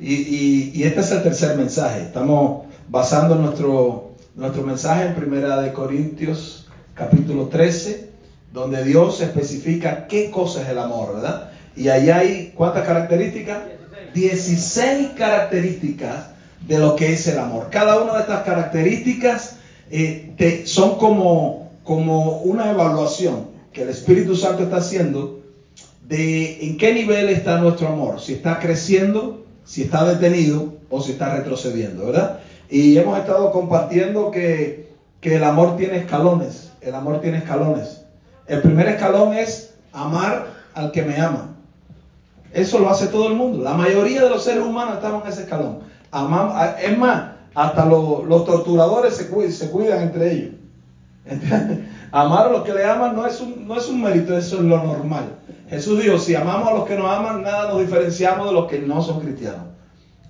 Y, este es el tercer mensaje. Estamos basando nuestro, nuestro mensaje en Primera de Corintios capítulo 13, donde Dios especifica qué cosa es el amor, ¿verdad? Y ahí hay cuántas características? 16 características de lo que es el amor. Cada una de estas características eh, son como, como una evaluación que el Espíritu Santo está haciendo de en qué nivel está nuestro amor, si está creciendo, si está detenido o si está retrocediendo, ¿verdad? Y hemos estado compartiendo que, que el amor tiene escalones, el amor tiene escalones. El primer escalón es amar al que me ama. Eso lo hace todo el mundo. La mayoría de los seres humanos estamos en ese escalón. es más, hasta los torturadores se, cuidan, entre ellos. Amar a los que le aman no es, un, no es un mérito, eso es lo normal. Jesús dijo, si amamos a los que nos aman, nada nos diferenciamos de los que no son cristianos.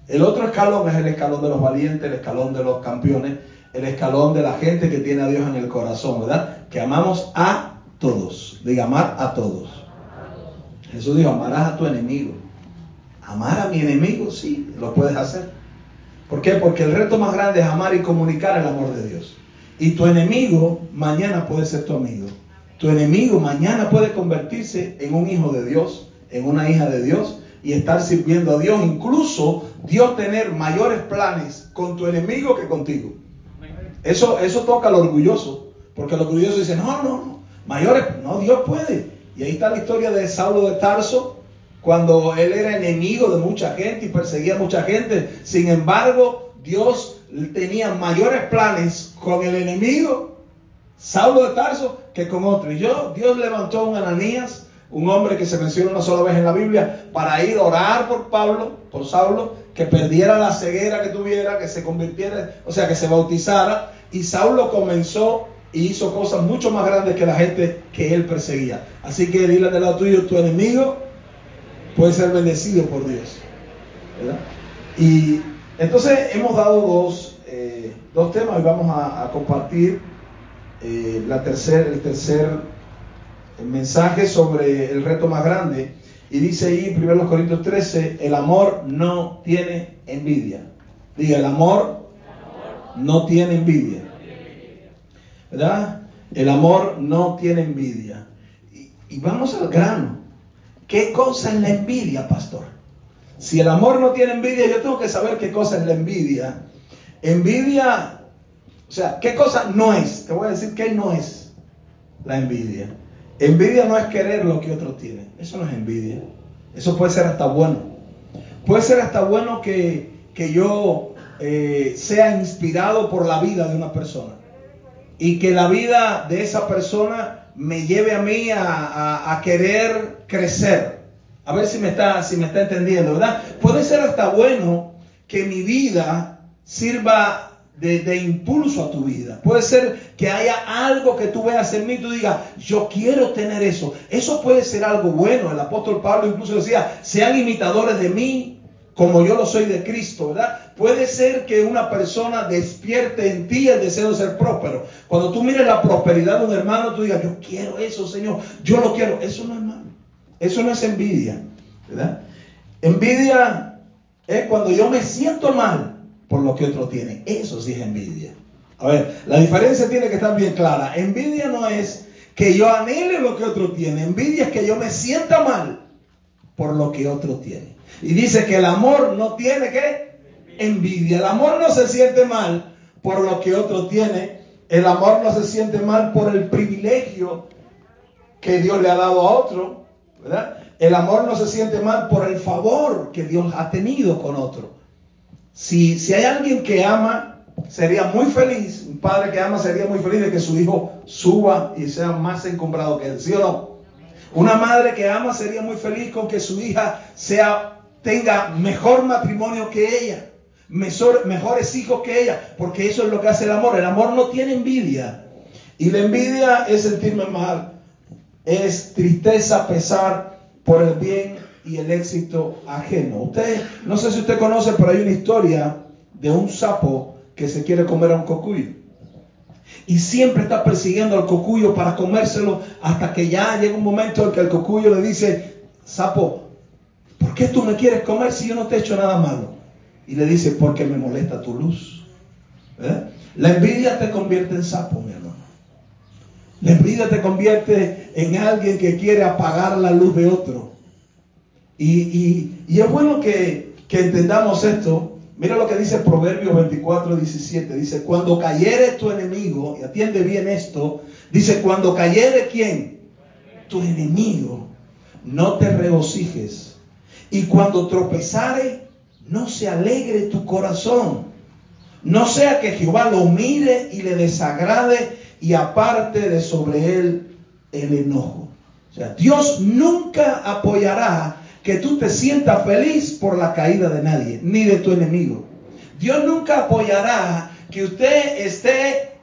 El otro escalón es el escalón de los valientes, el escalón de los campeones, el escalón de la gente que tiene a Dios en el corazón, ¿verdad? Que amamos a todos. Diga, amar a todos. Jesús dijo, amarás a tu enemigo. Amar a mi enemigo, sí, lo puedes hacer. ¿Por qué? Porque el reto más grande es amar y comunicar el amor de Dios. Y tu enemigo mañana puede ser tu amigo. Tu enemigo mañana puede convertirse en un hijo de Dios, en una hija de Dios y estar sirviendo a Dios. Incluso Dios tener mayores planes con tu enemigo que contigo. Eso, eso toca al orgulloso. Porque el orgulloso dice, no, no, no, mayores, no, Dios puede. Y ahí está la historia de Saulo de Tarso, cuando él era enemigo de mucha gente y perseguía a mucha gente. Sin embargo, Dios tenía mayores planes con el enemigo, Saulo de Tarso, que con otro. Y yo, Dios levantó a un Ananías, un hombre que se menciona una sola vez en la Biblia, para ir a orar por Pablo, por Saulo, que perdiera la ceguera que tuviera, que se convirtiera, o sea, que se bautizara. Y Saulo comenzó y hizo cosas mucho más grandes que la gente que él perseguía. Así que dile de lado tuyo, tu enemigo puede ser bendecido por Dios. Y entonces hemos dado dos, eh, dos temas y vamos a, compartir eh, la el tercer mensaje sobre el reto más grande. Y dice ahí en 1 Corintios 13, el amor no tiene envidia. Diga, el amor no tiene envidia. ¿verdad? El amor no tiene envidia. Y, vamos al grano. ¿Qué cosa es la envidia, pastor? Si el amor no tiene envidia, yo tengo que saber qué cosa es la envidia. Envidia, o sea, ¿qué cosa no es? Te voy a decir qué no es la envidia. Envidia no es querer lo que otro tiene. Eso no es envidia. Eso puede ser hasta bueno. Puede ser hasta bueno que, yo eh, sea inspirado por la vida de una persona y que la vida de esa persona me lleve a mí a, querer crecer. A ver si me, está, si me está entendiendo, ¿verdad? Puede ser hasta bueno que mi vida sirva de, impulso a tu vida. Puede ser que haya algo que tú veas en mí y tú digas, yo quiero tener eso. Eso puede ser algo bueno. El apóstol Pablo incluso decía, sean imitadores de mí como yo lo soy de Cristo, ¿verdad? Puede ser que una persona despierte en ti el deseo de ser próspero. Cuando tú mires la prosperidad de un hermano, tú digas, yo quiero eso, Señor, yo lo quiero. Eso no es malo. Eso no es envidia, ¿verdad? Envidia es cuando yo me siento mal por lo que otro tiene. Eso sí es envidia. A ver, la diferencia tiene que estar bien clara. Envidia no es que yo anhele lo que otro tiene. Envidia es que yo me sienta mal por lo que otro tiene. Y dice que el amor no tiene que envidia. El amor no se siente mal por lo que otro tiene. El amor no se siente mal por el privilegio que Dios le ha dado a otro. ¿verdad? El amor no se siente mal por el favor que Dios ha tenido con otro. Si, si hay alguien que ama, sería muy feliz, un padre que ama sería muy feliz de que su hijo suba y sea más encumbrado que él, ¿sí o no? Una madre que ama sería muy feliz con que su hija sea tenga mejor matrimonio que ella, mejores hijos que ella, porque eso es lo que hace el amor. El amor no tiene envidia. Y la envidia es sentirme mal, es tristeza, pesar por el bien y el éxito ajeno. Usted, no sé si usted conoce, pero hay una historia de un sapo que se quiere comer a un cocuyo. Y siempre está persiguiendo al cocuyo para comérselo hasta que ya llega un momento en que el cocuyo le dice, sapo, ¿por qué tú me quieres comer si yo no te he hecho nada malo? Y le dice, porque me molesta tu luz. ¿Eh? La envidia te convierte en sapo, mi hermano. La envidia te convierte en alguien que quiere apagar la luz de otro. Y, es bueno que, que, entendamos esto. Mira lo que dice Proverbio 24, 17. Dice, cuando cayere tu enemigo, y atiende bien esto, dice, cuando cayere quién? Tu enemigo, no te regocijes. Y cuando tropezare, no se alegre tu corazón. No sea que Jehová lo mire y le desagrade y aparte de sobre él el enojo. O sea, Dios nunca apoyará que tú te sientas feliz por la caída de nadie, ni de tu enemigo. Dios nunca apoyará que usted esté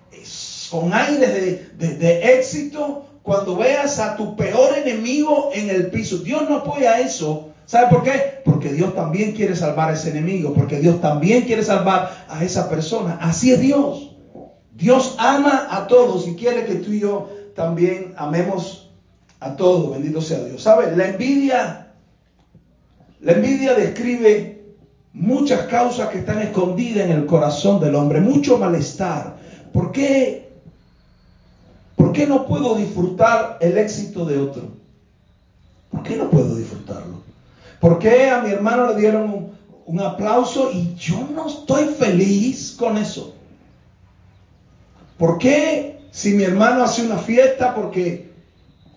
con aire de, éxito cuando veas a tu peor enemigo en el piso. Dios no apoya eso. ¿Sabe por qué? Porque Dios también quiere salvar a ese enemigo, porque Dios también quiere salvar a esa persona. Así es Dios. Dios ama a todos y quiere que tú y yo también amemos a todos. Bendito sea Dios. ¿Sabe? La envidia, la envidia describe muchas causas que están escondidas en el corazón del hombre, mucho malestar. ¿Por qué? ¿Por qué no puedo disfrutar el éxito de otro? ¿Por qué no puedo disfrutarlo? ¿Por qué a mi hermano le dieron un, un aplauso y yo no estoy feliz con eso? ¿Por qué si mi hermano hace una fiesta porque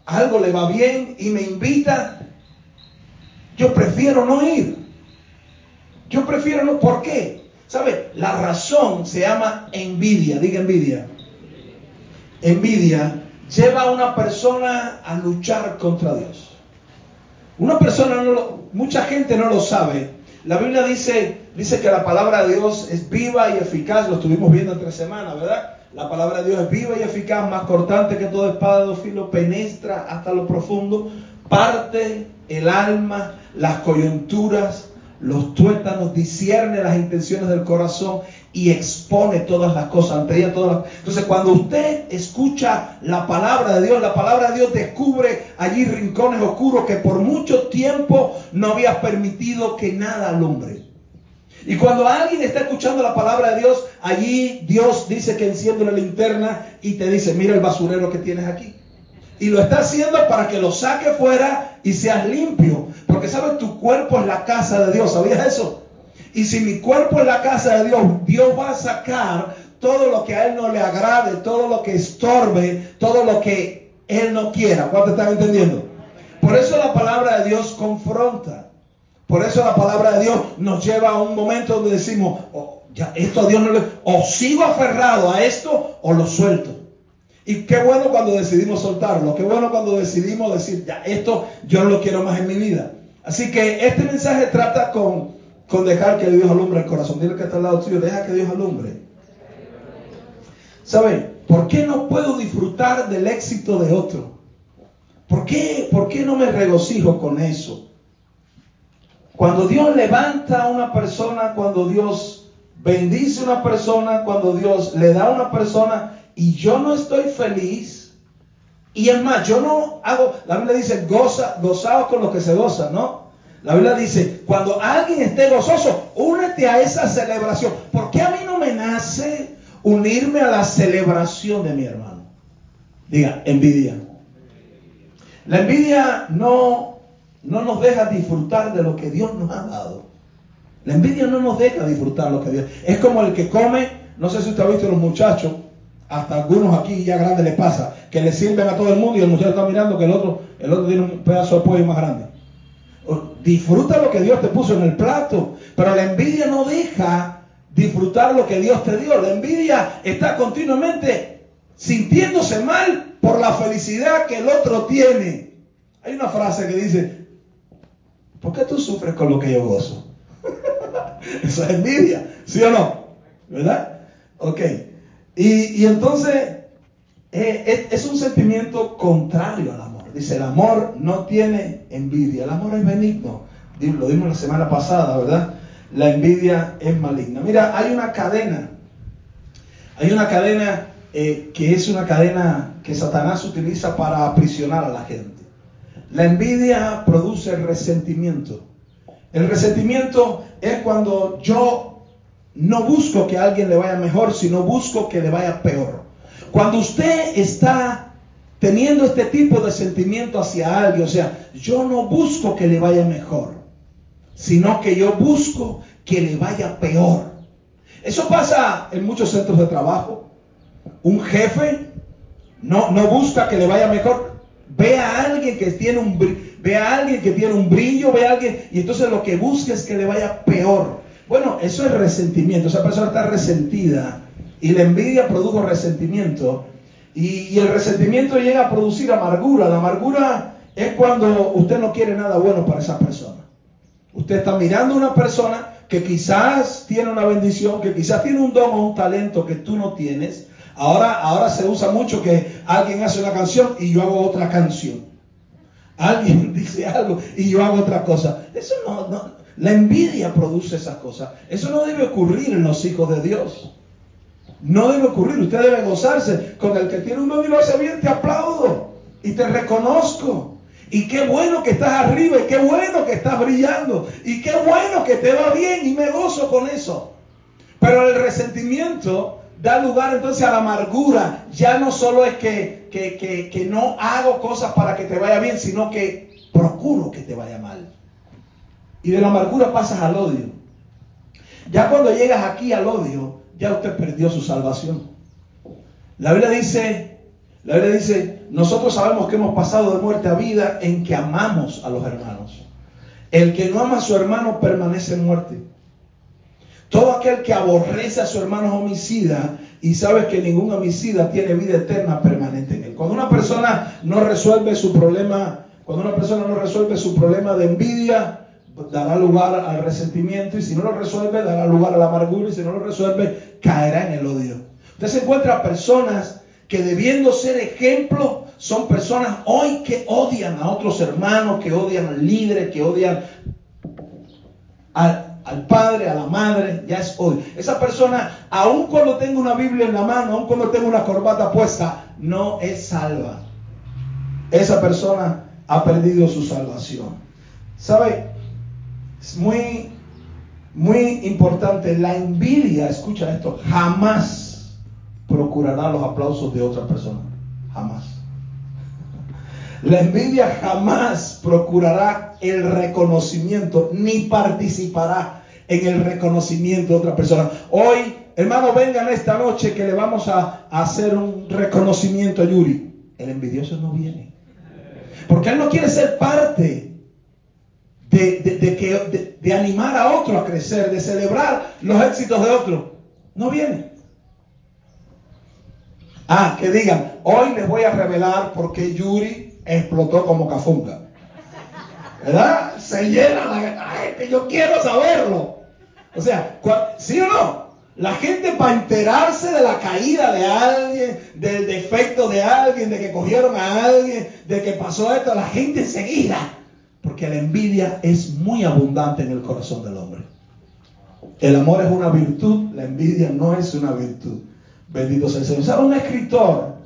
algo le va bien y me invita, yo prefiero no ir? Yo prefiero no. ¿Por qué? ¿Sabe? La razón se llama envidia. Diga envidia. Envidia lleva a una persona a luchar contra Dios. Una persona no lo, mucha gente no lo sabe. La Biblia dice, dice que la palabra de Dios es viva y eficaz. Lo estuvimos viendo entre semanas, ¿verdad? La palabra de Dios es viva y eficaz, más cortante que toda espada de filo, penetra hasta lo profundo, parte el alma, las coyunturas, los tuétanos, discierne las intenciones del corazón y expone todas las cosas ante ella. Todas Entonces, cuando usted escucha la palabra de Dios, la palabra de Dios descubre allí rincones oscuros que por mucho tiempo no había permitido que nada alumbre. Y cuando alguien está escuchando la palabra de Dios, allí Dios dice que enciende la linterna y te dice, mira el basurero que tienes aquí. Y lo está haciendo para que lo saque fuera y seas limpio. Porque sabes, tu cuerpo es la casa de Dios. ¿Sabías eso? Y si mi cuerpo es la casa de Dios, Dios va a sacar todo lo que a Él no le agrade, todo lo que estorbe, todo lo que Él no quiera. ¿Cuánto están entendiendo? Por eso la palabra de Dios confronta. Por eso la palabra de Dios nos lleva a un momento donde decimos, oh, ya, esto a Dios no le... O sigo aferrado a esto o lo suelto. Y qué bueno cuando decidimos soltarlo, qué bueno cuando decidimos decir, ya, esto yo no lo quiero más en mi vida. Así que este mensaje trata con, con dejar que Dios alumbre el corazón. Dile que está al lado tuyo, deja que Dios alumbre. ¿Sabe? ¿Por qué no puedo disfrutar del éxito de otro? ¿Por qué, ¿Por qué no me regocijo con eso? Cuando Dios levanta a una persona, cuando Dios bendice a una persona, cuando Dios le da a una persona y yo no estoy feliz, y es más, yo no hago, la Biblia dice, goza, gozaos con lo que se goza, ¿no? La Biblia dice, cuando alguien esté gozoso, únete a esa celebración. ¿Por qué a mí no me nace unirme a la celebración de mi hermano? Diga, envidia. La envidia no no nos deja disfrutar de lo que Dios nos ha dado. La envidia no nos deja disfrutar lo que Dios. Es como el que come, no sé si usted ha visto los muchachos, hasta algunos aquí ya grandes les pasa, que le sirven a todo el mundo y el muchacho está mirando que el otro, el otro tiene un pedazo de pollo más grande. Disfruta lo que Dios te puso en el plato, pero la envidia no deja disfrutar lo que Dios te dio. La envidia está continuamente sintiéndose mal por la felicidad que el otro tiene. Hay una frase que dice, ¿Por qué tú sufres con lo que yo gozo? Eso es envidia, ¿sí o no? ¿Verdad? Ok. Y, entonces eh, es, un sentimiento contrario al amor. Dice, el amor no tiene envidia, el amor es benigno. Lo dimos la semana pasada, ¿verdad? La envidia es maligna. Mira, hay una cadena. Hay una cadena eh, que es una cadena que Satanás utiliza para aprisionar a la gente. La envidia produce resentimiento. El resentimiento es cuando yo no busco que a alguien le vaya mejor, sino busco que le vaya peor. Cuando usted está teniendo este tipo de sentimiento hacia alguien, o sea, yo no busco que le vaya mejor, sino que yo busco que le vaya peor. Eso pasa en muchos centros de trabajo. Un jefe no, busca que le vaya mejor. Ve a alguien que tiene un ve a alguien que tiene un brillo, ve a alguien y entonces lo que busca es que le vaya peor. Bueno, eso es resentimiento. Esa persona está resentida y la envidia produjo resentimiento y, el resentimiento llega a producir amargura. La amargura es cuando usted no quiere nada bueno para esa persona. Usted está mirando a una persona que quizás tiene una bendición, que quizás tiene un don o un talento que tú no tienes. Ahora, ahora se usa mucho que alguien hace una canción y yo hago otra canción. Alguien dice algo y yo hago otra cosa. Eso no, la envidia produce esas cosas. Eso no debe ocurrir en los hijos de Dios. No debe ocurrir. Usted debe gozarse con el que tiene un don y lo hace bien. Te aplaudo y te reconozco. Y qué bueno que estás arriba, y qué bueno que estás brillando, y qué bueno que te va bien, y me gozo con eso. Pero el resentimiento da lugar entonces a la amargura. Ya no solo es que, que, que, que no hago cosas para que te vaya bien, sino que procuro que te vaya mal. Y de la amargura pasas al odio. Ya cuando llegas aquí al odio, ya usted perdió su salvación. La Biblia dice la Biblia dice, nosotros sabemos que hemos pasado de muerte a vida en que amamos a los hermanos. El que no ama a su hermano permanece en muerte. Todo aquel que aborrece a su hermano es homicida y sabes que ningún homicida tiene vida eterna permanente en él. Cuando una persona no resuelve su problema, cuando una persona no resuelve su problema de envidia, dará lugar al resentimiento y si no lo resuelve dará lugar a la amargura y si no lo resuelve caerá en el odio. Usted se encuentra personas que debiendo ser ejemplo, son personas hoy que odian a otros hermanos, que odian al líder, que odian al, padre, a la madre, ya es odio. Esa persona, aun cuando tenga una Biblia en la mano, aun cuando tenga una corbata puesta, no es salva. Esa persona ha perdido su salvación. ¿Sabe? Es muy, muy importante. La envidia, escucha esto, jamás procurará los aplausos de otra persona. Jamás. La envidia jamás procurará el reconocimiento ni participará en el reconocimiento de otra persona. Hoy, hermano, vengan esta noche que le vamos a, hacer un reconocimiento a Yuri. El envidioso no viene. Porque él no quiere ser parte de, de, que, de animar a otro a crecer, de celebrar los éxitos de otro. No viene. Ah, que digan, hoy les voy a revelar por qué Yuri explotó como cafunga. ¿Verdad? Se llena la gente, yo quiero saberlo. O sea, ¿sí o no? La gente para enterarse de la caída de alguien, del defecto de alguien, de que cogieron a alguien, de que pasó esto, la gente enseguida. Porque la envidia es muy abundante en el corazón del hombre. El amor es una virtud, la envidia no es una virtud. Bendito sea el Señor. Un escritor,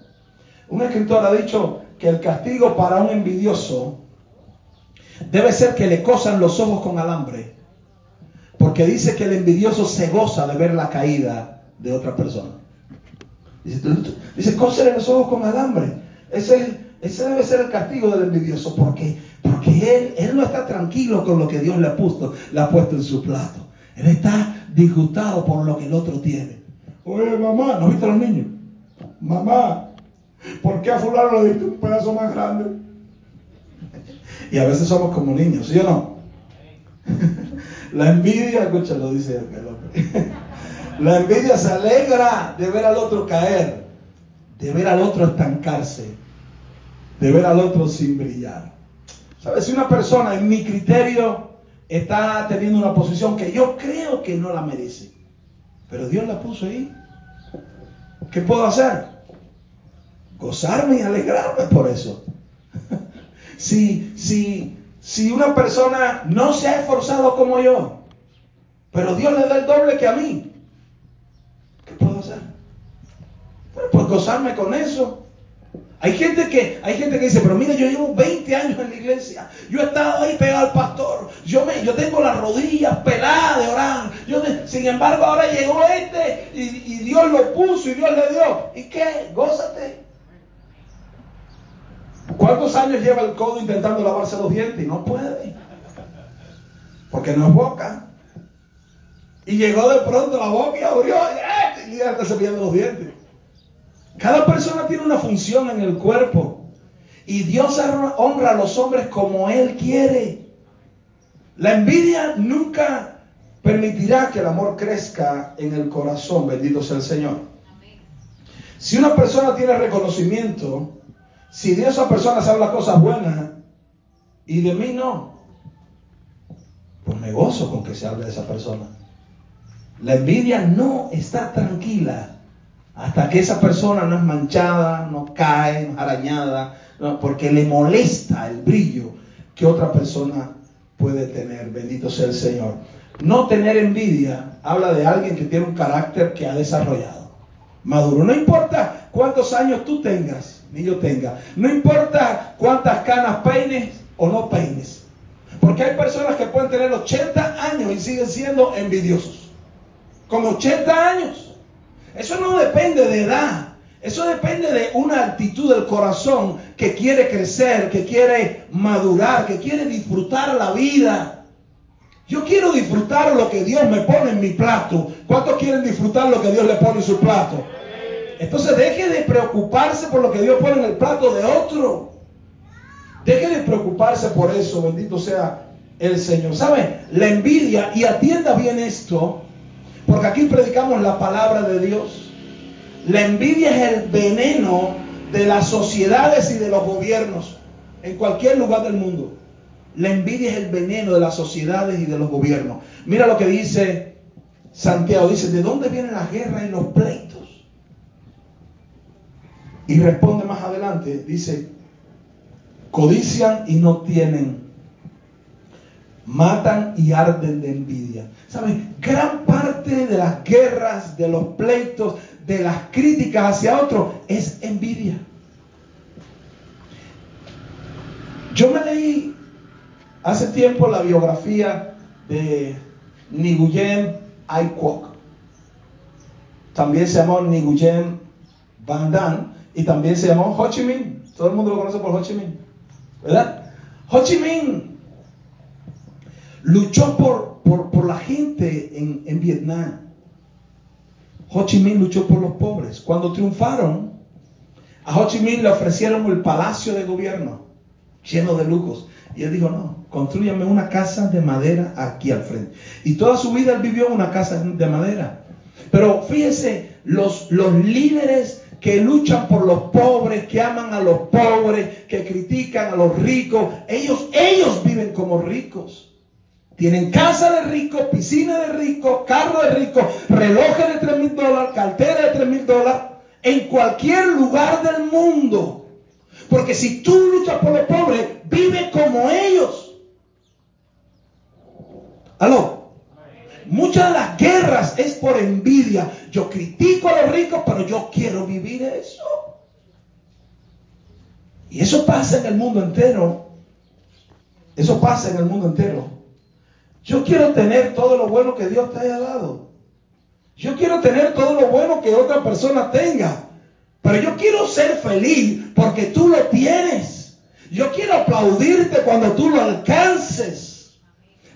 un escritor ha dicho que el castigo para un envidioso debe ser que le cosan los ojos con alambre. Porque dice que el envidioso se goza de ver la caída de otra persona. Dice, dice los ojos con alambre. Ese, ese debe ser el castigo del envidioso. Porque, porque él, él no está tranquilo con lo que Dios le ha puesto, le ha puesto en su plato. Él está disgustado por lo que el otro tiene. Oye, mamá, ¿no viste a los niños? Mamá, ¿por qué a fulano le diste un pedazo más grande? Y a veces somos como niños, ¿sí o no? La envidia, escúchalo, dice el hombre. La envidia se alegra de ver al otro caer, de ver al otro estancarse, de ver al otro sin brillar. Si una persona, en mi criterio, está teniendo una posición que yo creo que no la merece, pero Dios la puso ahí. ¿Qué puedo hacer? Gozarme y alegrarme por eso. si, si, si una persona no se ha esforzado como yo, pero Dios le da el doble que a mí, ¿qué puedo hacer? pues gozarme con eso. Hay gente que, hay gente que dice, pero mira, yo llevo 20 años en la iglesia, yo he estado ahí pegado al pastor, yo me, yo tengo las rodillas peladas de orar, yo sin embargo ahora llegó este y, y Dios lo puso y Dios le dio. ¿Y qué? Gózate. ¿Cuántos años lleva el codo intentando lavarse los dientes? Y no puede. Porque no es boca. Y llegó de pronto la boca y abrió y ya está cepillando los dientes. Cada persona tiene una función en el cuerpo. Y Dios honra a los hombres como Él quiere. La envidia nunca permitirá que el amor crezca en el corazón. Bendito sea el Señor. Si una persona tiene reconocimiento, si de esa persona sabe las cosas buenas y de mí no, pues me gozo con que se hable de esa persona. La envidia no está tranquila hasta que esa persona no es manchada, no cae, no es arañada, porque le molesta el brillo que otra persona puede tener. Bendito sea el Señor. No tener envidia habla de alguien que tiene un carácter que ha desarrollado. Maduro. No importa cuántos años tú tengas, ni yo tenga. No importa cuántas canas peines o no peines. Porque hay personas que pueden tener 80 años y siguen siendo envidiosos. Con 80 años. Eso no depende de edad. Eso depende de una actitud del corazón que quiere crecer, que quiere madurar, que quiere disfrutar la vida. Yo quiero disfrutar lo que Dios me pone en mi plato. ¿Cuántos quieren disfrutar lo que Dios le pone en su plato? Entonces deje de preocuparse por lo que Dios pone en el plato de otro. Deje de preocuparse por eso, bendito sea el Señor. ¿Sabe? La envidia, y atienda bien esto, porque aquí predicamos la palabra de Dios. La envidia es el veneno de las sociedades y de los gobiernos en cualquier lugar del mundo. La envidia es el veneno de las sociedades y de los gobiernos. Mira lo que dice Santiago. Dice, ¿de dónde vienen las guerras y los pleitos? Y responde más adelante. Dice, codician y no tienen matan y arden de envidia. ¿Saben? Gran parte de las guerras, de los pleitos, de las críticas hacia otro es envidia. Yo me leí hace tiempo la biografía de Nguyen Ai Kwok. También se llamó Nguyen Van Dan y también se llamó Ho Chi Minh. Todo el mundo lo conoce por Ho Chi Minh. ¿Verdad? Ho Chi Minh luchó por, por, la gente en, Vietnam. Ho Chi Minh luchó por los pobres. Cuando triunfaron, a Ho Chi Minh le ofrecieron el palacio de gobierno lleno de lujos. Y él dijo, no, construyame una casa de madera aquí al frente. Y toda su vida él vivió en una casa de madera. Pero fíjense, los, los líderes que luchan por los pobres, que aman a los pobres, que critican a los ricos, ellos, ellos viven como ricos. Tienen casa de rico, piscina de rico, carro de rico, relojes de 3 mil dólares, cartera de 3 mil dólares, en cualquier lugar del mundo. Porque si tú luchas por los pobres, vive como ellos. ¿Aló? Muchas de las guerras es por envidia. Yo critico a los ricos, pero yo quiero vivir eso. Y eso pasa en el mundo entero. Eso pasa en el mundo entero. Yo quiero tener todo lo bueno que Dios te haya dado. Yo quiero tener todo lo bueno que otra persona tenga. Pero yo quiero ser feliz porque tú lo tienes. Yo quiero aplaudirte cuando tú lo alcances.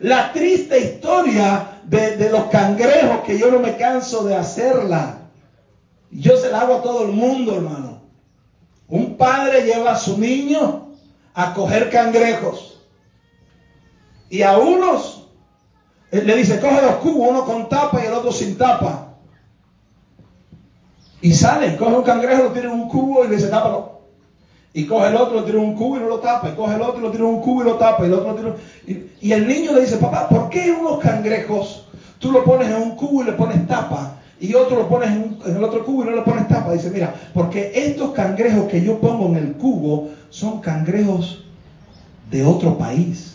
La triste historia de, de los cangrejos que yo no me canso de hacerla. Yo se la hago a todo el mundo, hermano. Un padre lleva a su niño a coger cangrejos. Y a unos le dice, coge dos cubos, uno con tapa y el otro sin tapa. Y sale, coge un cangrejo, lo tira en un cubo y le dice, tápalo. Y coge el otro, lo tira en un cubo y no lo tapa. Y coge el otro, lo tira en un cubo y lo tapa. Y el otro lo tira... y, el niño le dice, papá, ¿por qué unos cangrejos tú lo pones en un cubo y le pones tapa? Y otro lo pones en, en el otro cubo y no le pones tapa. Dice, mira, porque estos cangrejos que yo pongo en el cubo son cangrejos de otro país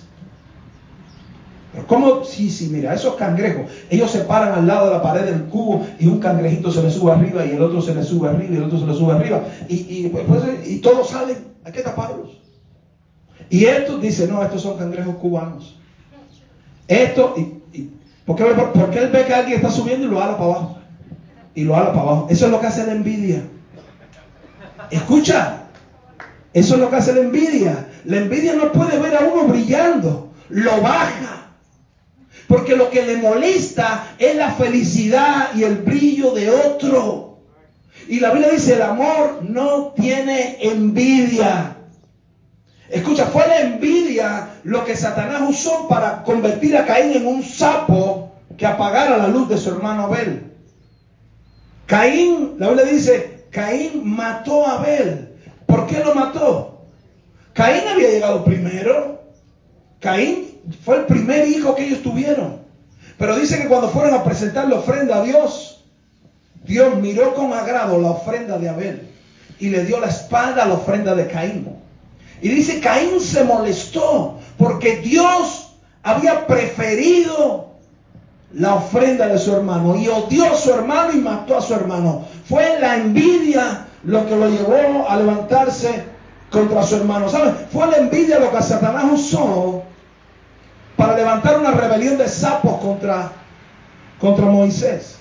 ¿Cómo? Sí, sí, mira, esos cangrejos, ellos se paran al lado de la pared del cubo y un cangrejito se le sube arriba y el otro se le sube arriba y el otro se le sube arriba y, y, pues, pues, y todos salen, hay que taparlos. Y estos dicen, no, estos son cangrejos cubanos. Esto, y, y ¿por, qué, porque él ve que alguien está subiendo y lo ala para abajo? Y lo ala para abajo. Eso es lo que hace la envidia. Escucha, eso es lo que hace la envidia. La envidia no puede ver a uno brillando, lo baja. Porque lo que le molesta es la felicidad y el brillo de otro. Y la Biblia dice, el amor no tiene envidia. Escucha, fue la envidia lo que Satanás usó para convertir a Caín en un sapo que apagara la luz de su hermano Abel. Caín, la Biblia dice, Caín mató a Abel. ¿Por qué lo mató? Caín había llegado primero. Caín fue el primer hijo que ellos tuvieron. Pero dice que cuando fueron a presentar la ofrenda a Dios, Dios miró con agrado la ofrenda de Abel y le dio la espalda a la ofrenda de Caín. Y dice, Caín se molestó porque Dios había preferido la ofrenda de su hermano y odió a su hermano y mató a su hermano. Fue la envidia lo que lo llevó a levantarse contra su hermano. ¿Saben? Fue la envidia lo que Satanás usó para levantar una rebelión de sapos contra, contra Moisés.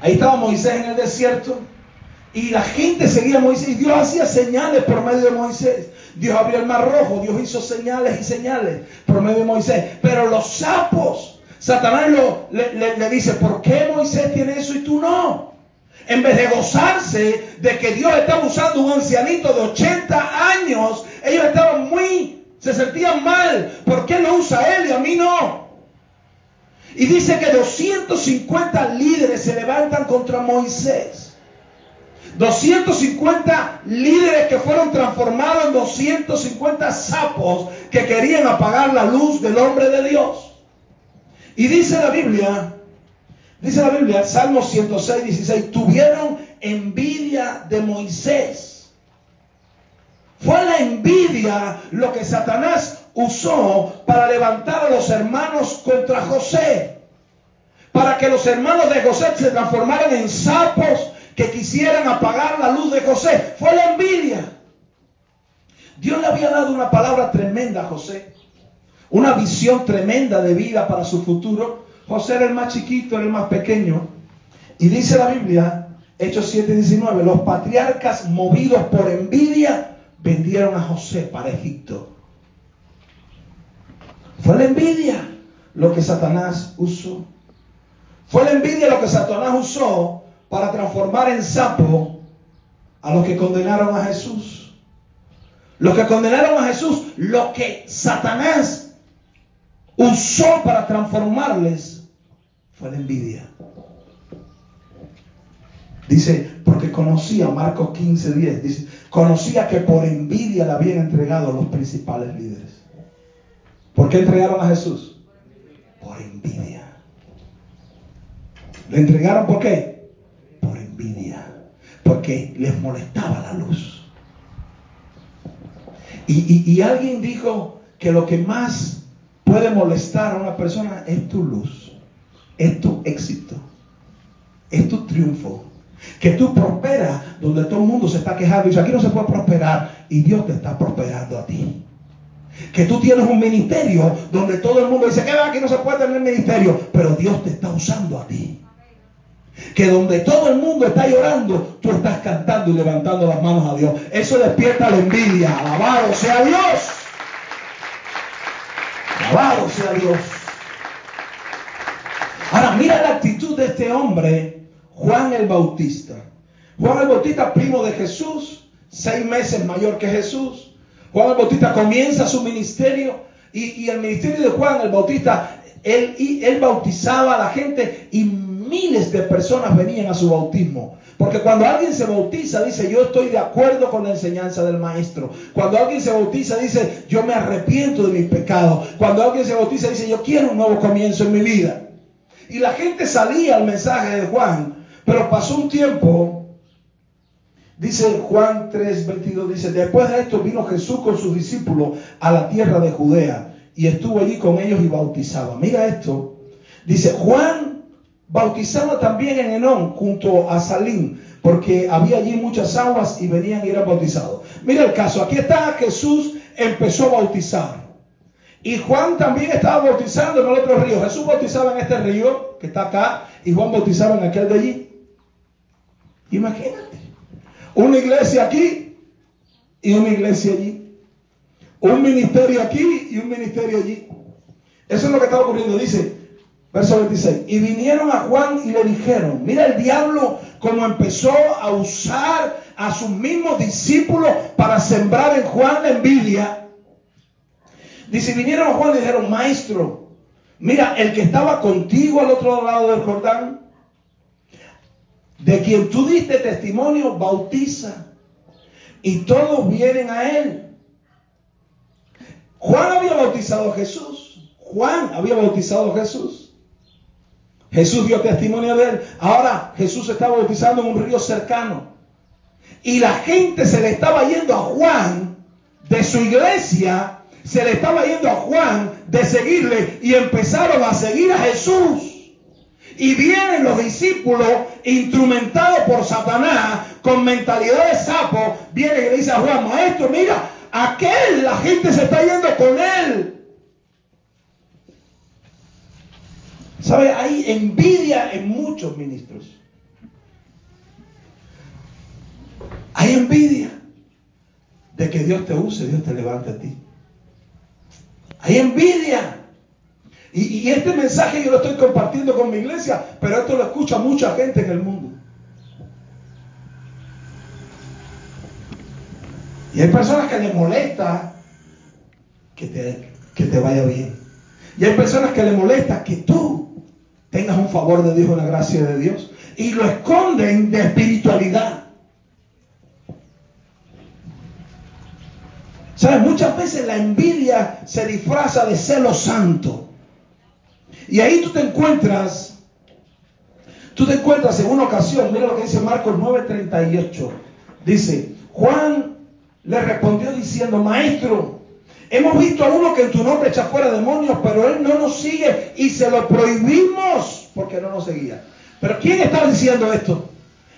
Ahí estaba Moisés en el desierto y la gente seguía a Moisés y Dios hacía señales por medio de Moisés. Dios abrió el mar rojo, Dios hizo señales y señales por medio de Moisés. Pero los sapos, Satanás lo, le, le dice, ¿por qué Moisés tiene eso y tú no? En vez de gozarse de que Dios estaba usando un ancianito de 80 años, ellos estaban muy se sentían mal. ¿Por qué lo usa él y a mí no? Y dice que 250 líderes se levantan contra Moisés. 250 líderes que fueron transformados en 250 sapos que querían apagar la luz del hombre de Dios. Y dice la Biblia, dice la Biblia, Salmo 106, 16, tuvieron envidia de Moisés fue la envidia lo que Satanás usó para levantar a los hermanos contra José. Para que los hermanos de José se transformaran en sapos que quisieran apagar la luz de José. Fue la envidia. Dios le había dado una palabra tremenda a José. Una visión tremenda de vida para su futuro. José era el más chiquito, era el más pequeño. Y dice la Biblia, Hechos 7:19, los patriarcas movidos por envidia vendieron a José para Egipto. Fue la envidia lo que Satanás usó. Fue la envidia lo que Satanás usó para transformar en sapo a los que condenaron a Jesús. Los que condenaron a Jesús, lo que Satanás usó para transformarles fue la envidia. Dice, porque conocía, Marcos 15, 10, dice, conocía que por envidia le habían entregado los principales líderes. ¿Por qué entregaron a Jesús? Por envidia. ¿Le entregaron por qué? Por envidia. Porque les molestaba la luz. Y, y alguien dijo que lo que más puede molestar a una persona es tu luz, es tu éxito, es tu triunfo, que tú prosperas donde todo el mundo se está quejando y dice, aquí no se puede prosperar y Dios te está prosperando a ti. Que tú tienes un ministerio donde todo el mundo dice que aquí no se puede tener ministerio, pero Dios te está usando a ti. Que donde todo el mundo está llorando, tú estás cantando y levantando las manos a Dios. Eso despierta la envidia. Alabado sea Dios. Alabado sea Dios. Ahora mira la actitud de este hombre Juan el Bautista. Juan el Bautista, primo de Jesús, seis meses mayor que Jesús. Juan el Bautista comienza su ministerio y, el ministerio de Juan el Bautista, él, él bautizaba a la gente y miles de personas venían a su bautismo. Porque cuando alguien se bautiza, dice, yo estoy de acuerdo con la enseñanza del maestro. Cuando alguien se bautiza, dice, yo me arrepiento de mis pecados. Cuando alguien se bautiza, dice, yo quiero un nuevo comienzo en mi vida. Y la gente salía al mensaje de Juan pero pasó un tiempo, dice Juan 3:22, dice, después de esto vino Jesús con sus discípulos a la tierra de Judea y estuvo allí con ellos y bautizaba. Mira esto. Dice, Juan bautizaba también en Enón junto a Salim, porque había allí muchas aguas y venían y eran bautizados. Mira el caso, aquí está Jesús empezó a bautizar. Y Juan también estaba bautizando en el otro río. Jesús bautizaba en este río que está acá y Juan bautizaba en aquel de allí. Imagínate. Una iglesia aquí y una iglesia allí. Un ministerio aquí y un ministerio allí. Eso es lo que está ocurriendo. Dice, verso 26. Y vinieron a Juan y le dijeron, mira el diablo como empezó a usar a sus mismos discípulos para sembrar en Juan la envidia. Dice, vinieron a Juan y dijeron, maestro, mira, el que estaba contigo al otro lado del Jordán, de quien tú diste testimonio, bautiza. Y todos vienen a él. Juan había bautizado a Jesús. Juan había bautizado a Jesús. Jesús dio testimonio de él. Ahora Jesús estaba bautizando en un río cercano. Y la gente se le estaba yendo a Juan de su iglesia. Se le estaba yendo a Juan de seguirle y empezaron a seguir a Jesús. Y vienen los discípulos instrumentados por Satanás con mentalidad de sapo. Vienen y le dicen a Juan, maestro, mira, aquel, la gente se está yendo con él. ¿Sabe? Hay envidia en muchos ministros. Hay envidia de que Dios te use, Dios te levante a ti. Hay envidia y, este mensaje yo lo estoy compartiendo con mi iglesia, pero esto lo escucha mucha gente en el mundo. Y hay personas que les molesta que te, que te vaya bien. Y hay personas que les molesta que tú tengas un favor de Dios la gracia de Dios. Y lo esconden de espiritualidad. ¿Sabes? Muchas veces la envidia se disfraza de celo santo. Y ahí tú te encuentras, tú te encuentras en una ocasión, mira lo que dice Marcos 9:38. Dice, Juan le respondió diciendo, maestro, hemos visto a uno que en tu nombre echa fuera demonios, pero él no nos sigue y se lo prohibimos porque no nos seguía. Pero ¿quién está diciendo esto?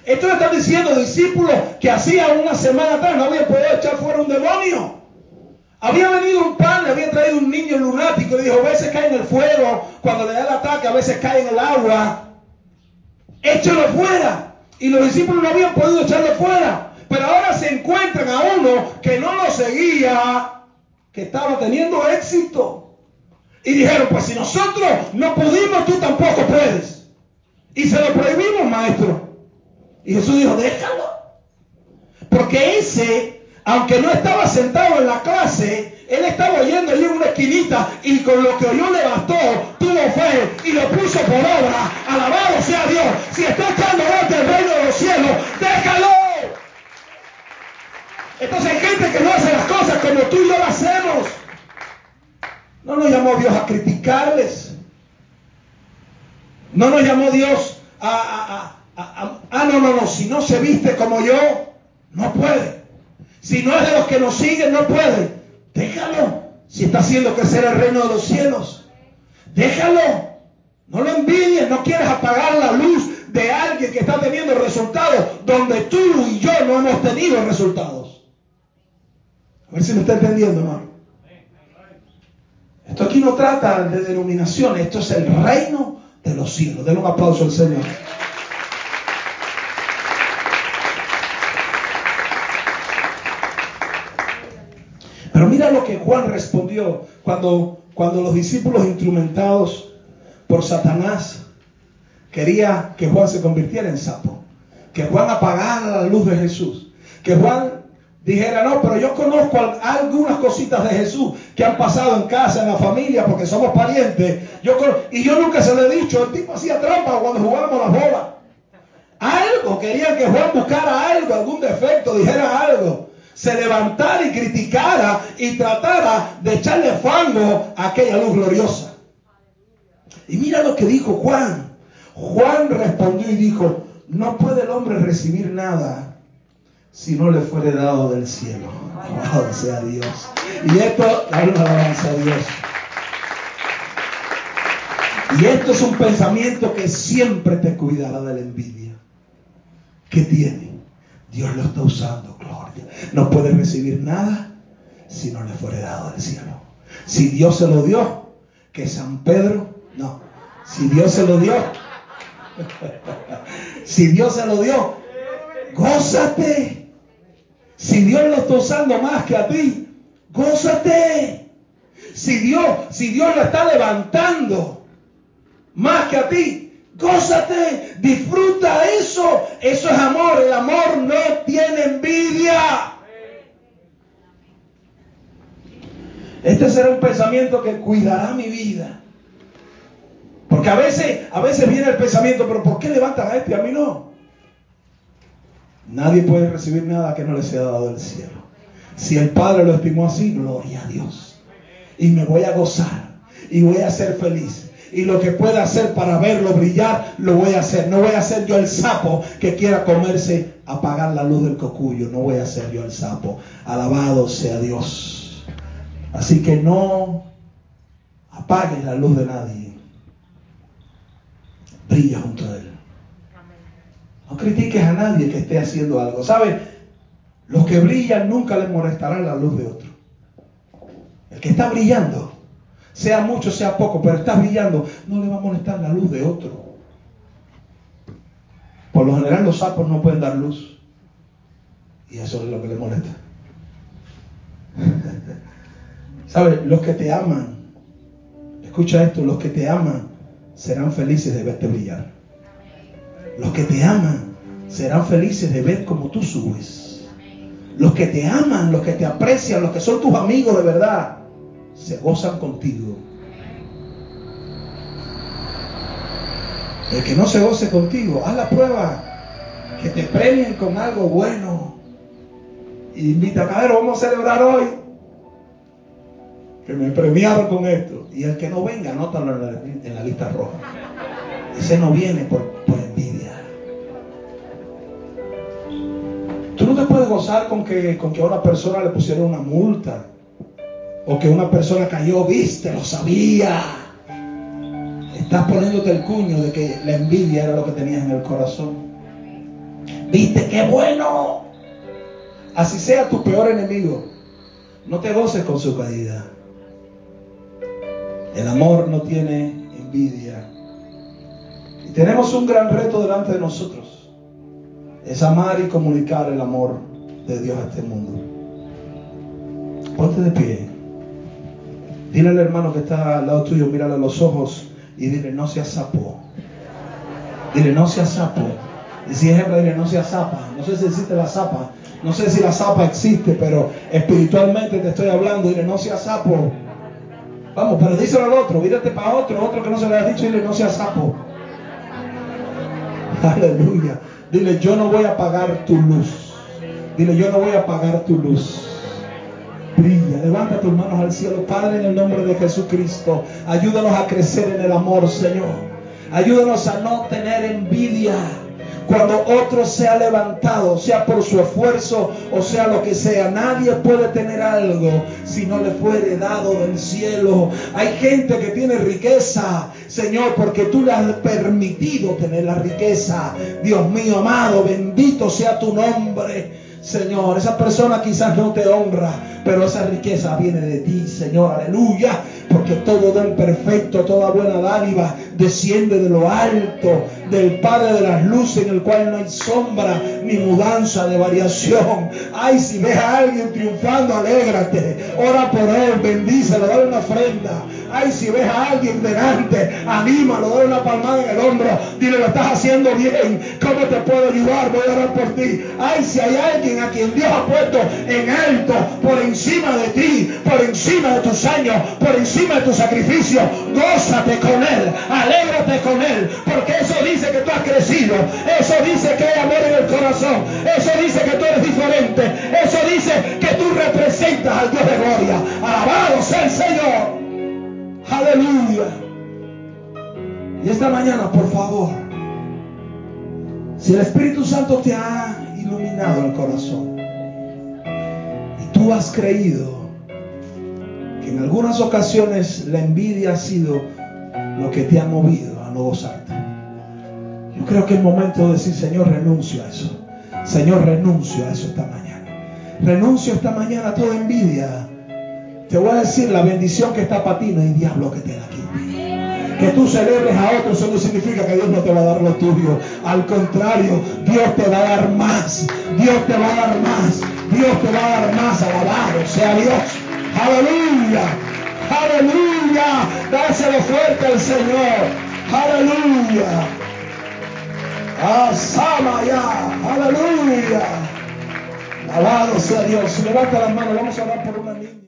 Esto le están diciendo discípulos que hacía una semana atrás no había podido echar fuera un demonio. Había venido un pan, le había traído un niño lunático y dijo, a veces cae en el fuego, cuando le da el ataque, a veces cae en el agua. Échalo fuera. Y los discípulos no habían podido echarlo fuera. Pero ahora se encuentran a uno que no lo seguía, que estaba teniendo éxito. Y dijeron, pues si nosotros no pudimos, tú tampoco puedes. Y se lo prohibimos, maestro. Y Jesús dijo, déjalo. Porque ese aunque no estaba sentado en la clase, él estaba oyendo allí en una esquinita y con lo que oyó le bastó, tuvo fe y lo puso por obra. Alabado sea Dios. Si está echando adelante el reino de los cielos, déjalo. Entonces hay gente que no hace las cosas como tú y yo las hacemos. No nos llamó Dios a criticarles. No nos llamó Dios a, a, a, ah, no, no, no, si no se viste como yo, no puede. Si no es de los que nos siguen, no puede. Déjalo. Si está haciendo crecer el reino de los cielos. Déjalo. No lo envidies. No quieres apagar la luz de alguien que está teniendo resultados donde tú y yo no hemos tenido resultados. A ver si me está entendiendo, hermano. Esto aquí no trata de denominaciones. Esto es el reino de los cielos. Denle un aplauso al Señor. Pero mira que Juan respondió cuando, cuando los discípulos instrumentados por Satanás quería que Juan se convirtiera en sapo, que Juan apagara la luz de Jesús, que Juan dijera, no, pero yo conozco algunas cositas de Jesús que han pasado en casa, en la familia, porque somos parientes. Yo, y yo nunca se lo he dicho, el tipo hacía trampa cuando jugábamos la bola. Algo, querían que Juan buscara algo, algún defecto, dijera algo se levantara y criticara y tratara de echarle fango a aquella luz gloriosa. Y mira lo que dijo Juan. Juan respondió y dijo, no puede el hombre recibir nada si no le fuere dado del cielo. Alabado sea Dios. Y esto, una alabanza a Dios. Y esto es un pensamiento que siempre te cuidará de la envidia. ¿Qué tiene? Dios lo está usando, gloria. No puede recibir nada si no le fuere dado del cielo. Si Dios se lo dio, que San Pedro, no. Si Dios se lo dio, si Dios se lo dio, gózate. Si Dios lo está usando más que a ti, gózate. Si Dios, si Dios lo está levantando más que a ti, gózate, disfruta eso. Eso es amor. El amor no tiene envidia. Este será un pensamiento que cuidará mi vida. Porque a veces, a veces viene el pensamiento, pero ¿por qué levantan a este y a mí no? Nadie puede recibir nada que no le sea dado del cielo. Si el Padre lo estimó así, gloria a Dios. Y me voy a gozar y voy a ser feliz. Y lo que pueda hacer para verlo brillar, lo voy a hacer. No voy a ser yo el sapo que quiera comerse, apagar la luz del cocuyo. No voy a ser yo el sapo. Alabado sea Dios. Así que no apagues la luz de nadie. Brilla junto a Él. No critiques a nadie que esté haciendo algo. ¿Sabe? Los que brillan nunca les molestarán la luz de otro. El que está brillando, sea mucho, sea poco, pero está brillando, no le va a molestar la luz de otro. Por lo general los sapos no pueden dar luz. Y eso es lo que le molesta. ¿Sabe? Los que te aman, escucha esto, los que te aman serán felices de verte brillar. Los que te aman serán felices de ver cómo tú subes. Los que te aman, los que te aprecian, los que son tus amigos de verdad, se gozan contigo. El que no se goce contigo, haz la prueba. Que te premien con algo bueno. Y invita a ver, vamos a celebrar hoy. Que me premiaron con esto. Y el que no venga, anótalo en la, lista roja. Ese no viene por, por envidia. Tú no te puedes gozar con que, con que a una persona le pusieron una multa. O que una persona cayó, viste, lo sabía. Estás poniéndote el cuño de que la envidia era lo que tenías en el corazón. Viste, qué bueno. Así sea tu peor enemigo. No te goces con su caída. El amor no tiene envidia. Y tenemos un gran reto delante de nosotros. Es amar y comunicar el amor de Dios a este mundo. Ponte de pie. Dile al hermano que está al lado tuyo, mírale a los ojos y dile, no seas sapo. Dile, no seas sapo. Y si es hembra, dile, no seas zapa. No sé si existe la zapa. No sé si la zapa existe, pero espiritualmente te estoy hablando. Dile, no seas sapo. Vamos, pero díselo al otro. Vírate para otro, otro que no se le ha dicho. Dile, no seas sapo. Aleluya. Dile, yo no voy a apagar tu luz. Dile, yo no voy a apagar tu luz Levanta tus manos al cielo, Padre, en el nombre de Jesucristo. Ayúdanos a crecer en el amor, Señor. Ayúdanos a no tener envidia. Cuando otro sea levantado, sea por su esfuerzo o sea lo que sea, nadie puede tener algo si no le fuere dado del cielo. Hay gente que tiene riqueza, Señor, porque tú le has permitido tener la riqueza. Dios mío amado, bendito sea tu nombre. Señor, esa persona quizás no te honra, pero esa riqueza viene de ti, Señor, aleluya, porque todo don perfecto, toda buena dádiva desciende de lo alto, del Padre de las luces, en el cual no hay sombra ni mudanza de variación. Ay, si ves a alguien triunfando, alégrate, ora por él, bendícelo, dale una ofrenda. Ay, si ves a alguien delante, anímalo, dale una palmada en el hombro, dile, lo estás haciendo bien, ¿cómo te puedo ayudar? Voy a orar por ti. Ay, si hay alguien a quien Dios ha puesto en alto, por encima de ti, por encima de tus años, por encima de tu sacrificio, gózate con él, alégrate con él, porque eso dice que tú has crecido, eso dice que hay amor en el corazón, eso dice que tú eres diferente, esta mañana, por favor, si el Espíritu Santo te ha iluminado el corazón y tú has creído que en algunas ocasiones la envidia ha sido lo que te ha movido a no gozarte. Yo creo que es momento de decir, Señor, renuncio a eso. Señor, renuncio a eso esta mañana. Renuncio esta mañana a toda envidia. Te voy a decir la bendición que está para ti, no hay diablo que te la quite. Que tú celebres a otros, eso no significa que Dios no te va a dar lo tuyo. Al contrario, Dios te va a dar más. Dios te va a dar más. Dios te va a dar más. Alabado sea Dios. Aleluya. Aleluya. Dáselo fuerte al Señor. Aleluya. Asamaya. Aleluya. Alabado sea Dios. Levanta las manos. Vamos a orar por una niña.